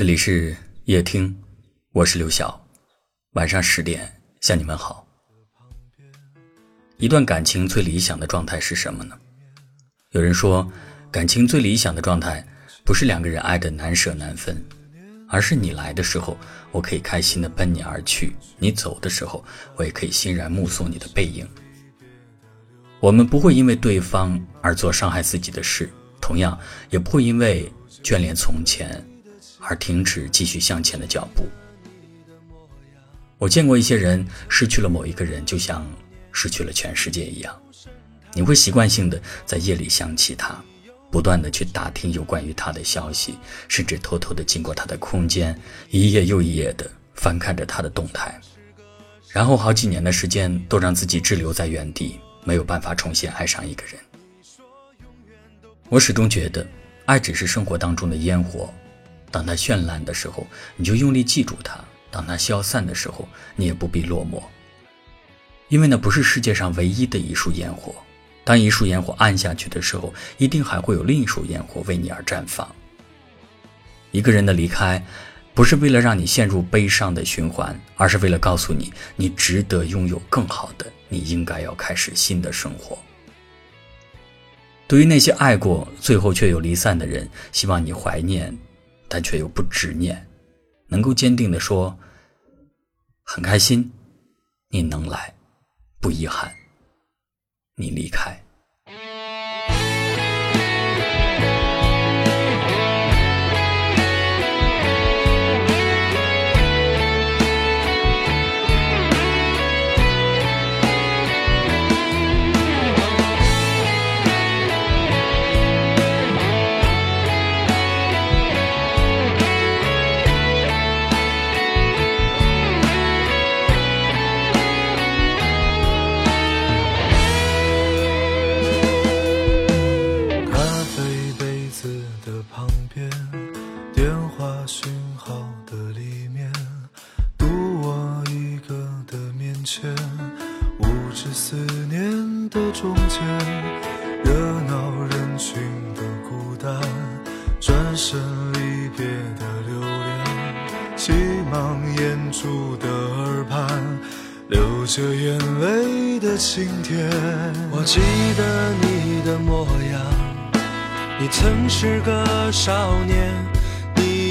这里是夜听，我是刘晓。晚上十点向你们好。一段感情最理想的状态是什么呢？有人说，感情最理想的状态不是两个人爱的难舍难分，而是你来的时候，我可以开心的奔你而去；你走的时候，我也可以欣然目送你的背影。我们不会因为对方而做伤害自己的事，同样也不会因为眷恋从前而停止继续向前的脚步。我见过一些人失去了某一个人，就像失去了全世界一样。你会习惯性的在夜里想起他，不断的去打听有关于他的消息，甚至偷偷的经过他的空间，一页又一页的翻看着他的动态，然后好几年的时间都让自己滞留在原地，没有办法重新爱上一个人。我始终觉得，爱只是生活当中的烟火，当它绚烂的时候，你就用力记住它。当它消散的时候，你也不必落寞，因为那不是世界上唯一的一束烟火。当一束烟火暗下去的时候，一定还会有另一束烟火为你而绽放。一个人的离开，不是为了让你陷入悲伤的循环，而是为了告诉你，你值得拥有更好的，你应该要开始新的生活。对于那些爱过最后却又离散的人，希望你怀念，但却又不执念。能够坚定地说：“很开心，你能来，不遗憾，你离开。”讯号的里面，独我一个的面前，无知思念的中间，热闹人群的孤单，转身离别的留恋，急忙掩住的耳畔，流着眼泪的晴天。我记得你的模样，你曾是个少年，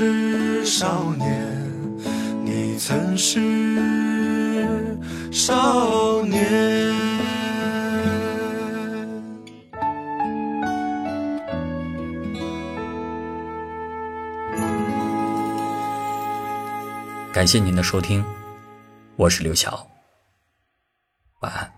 是少年，你曾是少年。感谢您的收听，我是刘晓，晚安。